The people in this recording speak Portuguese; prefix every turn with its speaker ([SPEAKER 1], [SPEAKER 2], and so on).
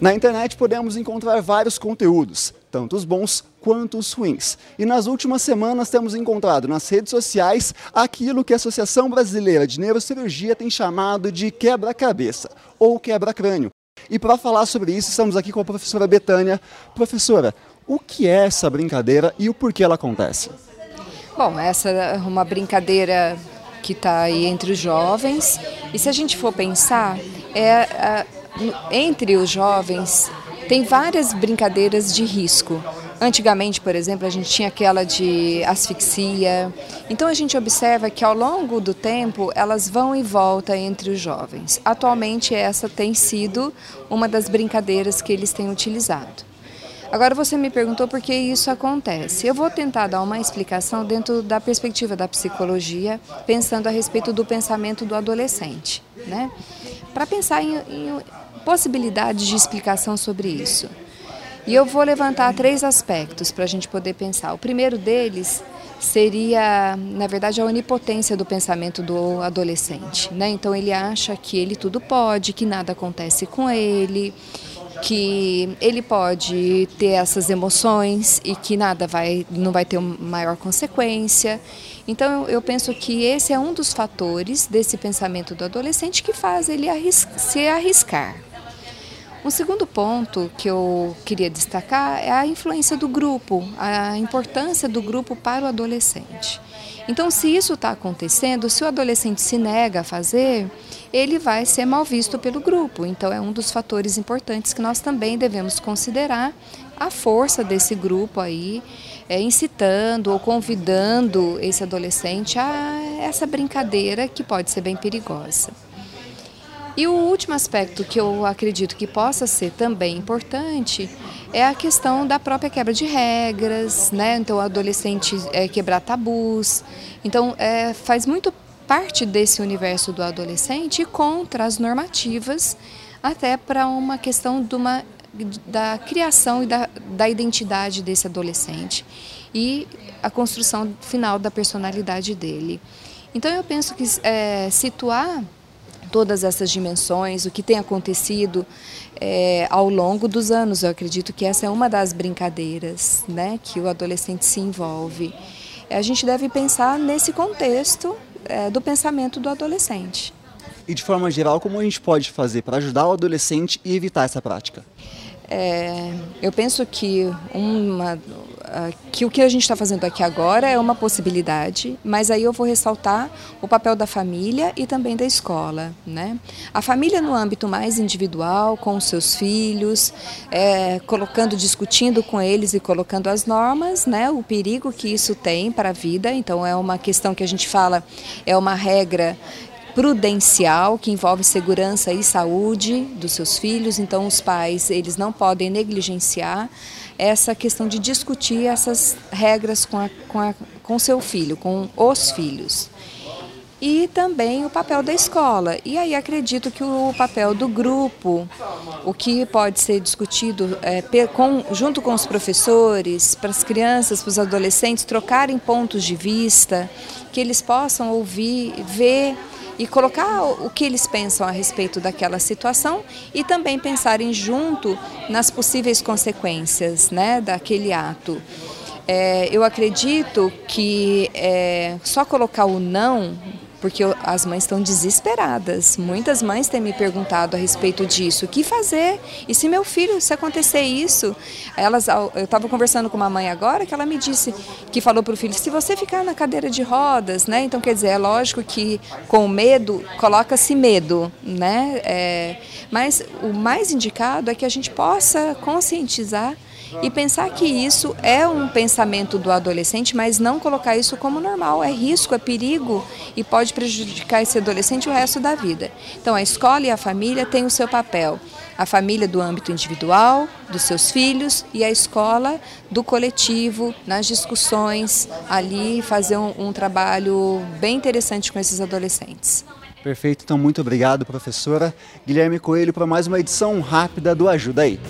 [SPEAKER 1] Na internet podemos encontrar vários conteúdos, tanto os bons quanto os ruins. E nas últimas semanas temos encontrado nas redes sociais aquilo que a Associação Brasileira de Neurocirurgia tem chamado de quebra-cabeça ou quebra-crânio. E para falar sobre isso, estamos aqui com a professora Betânia. Professora, o que é essa brincadeira e o porquê ela acontece?
[SPEAKER 2] Bom, essa é uma brincadeira que está aí entre os jovens. E se a gente for pensar, é entre os jovens tem várias brincadeiras de risco. Antigamente, por exemplo, a gente tinha aquela de asfixia. Então a gente observa que ao longo do tempo elas vão e voltam entre os jovens. Atualmente essa tem sido uma das brincadeiras que eles têm utilizado. Agora você me perguntou por que isso acontece. Eu vou tentar dar uma explicação dentro da perspectiva da psicologia, pensando a respeito do pensamento do adolescente, né? Para pensar em, em possibilidades de explicação sobre isso. E eu vou levantar três aspectos para a gente poder pensar. O primeiro deles seria, na verdade, a onipotência do pensamento do adolescente. Né? Então ele acha que ele tudo pode, que nada acontece com ele, que ele pode ter essas emoções e que nada vai, não vai ter maior consequência. Então eu penso que esse é um dos fatores desse pensamento do adolescente que faz ele arris se arriscar. Um segundo ponto que eu queria destacar é a influência do grupo, a importância do grupo para o adolescente. Então, se isso está acontecendo, se o adolescente se nega a fazer, ele vai ser mal visto pelo grupo. Então, é um dos fatores importantes que nós também devemos considerar a força desse grupo aí, é, incitando ou convidando esse adolescente a essa brincadeira que pode ser bem perigosa. E o último aspecto que eu acredito que possa ser também importante é a questão da própria quebra de regras, né? Então, o adolescente é, quebrar tabus. Então, é, faz muito parte desse universo do adolescente contra as normativas, até para uma questão de uma, da criação e da, da identidade desse adolescente e a construção final da personalidade dele. Então, eu penso que é, situar todas essas dimensões, o que tem acontecido é, ao longo dos anos. Eu acredito que essa é uma das brincadeiras né, que o adolescente se envolve. A gente deve pensar nesse contexto é, do pensamento do adolescente.
[SPEAKER 1] E de forma geral, como a gente pode fazer para ajudar o adolescente e evitar essa prática?
[SPEAKER 2] É, eu penso que, uma, que o que a gente está fazendo aqui agora é uma possibilidade, mas aí eu vou ressaltar o papel da família e também da escola. Né? A família no âmbito mais individual, com os seus filhos, é, colocando, discutindo com eles e colocando as normas, né? o perigo que isso tem para a vida. Então é uma questão que a gente fala, é uma regra prudencial que envolve segurança e saúde dos seus filhos. Então, os pais eles não podem negligenciar essa questão de discutir essas regras com, a, com, a, com seu filho, com os filhos. E também o papel da escola. E aí acredito que o papel do grupo, o que pode ser discutido é, com, junto com os professores, para as crianças, para os adolescentes, trocarem pontos de vista, que eles possam ouvir, ver e colocar o que eles pensam a respeito daquela situação e também pensarem junto nas possíveis consequências né, daquele ato. É, eu acredito que é, só colocar o não porque as mães estão desesperadas. Muitas mães têm me perguntado a respeito disso. O que fazer? E se meu filho, se acontecer isso? Elas, eu estava conversando com uma mãe agora que ela me disse, que falou para o filho, se você ficar na cadeira de rodas, né? Então, quer dizer, é lógico que com medo, coloca-se medo, né? É, mas o mais indicado é que a gente possa conscientizar e pensar que isso é um pensamento do adolescente, mas não colocar isso como normal. É risco, é perigo e pode prejudicar esse adolescente o resto da vida. Então a escola e a família têm o seu papel. A família do âmbito individual, dos seus filhos, e a escola do coletivo, nas discussões, ali fazer um, um trabalho bem interessante com esses adolescentes.
[SPEAKER 1] Perfeito, então muito obrigado, professora Guilherme Coelho, para mais uma edição rápida do Ajuda aí.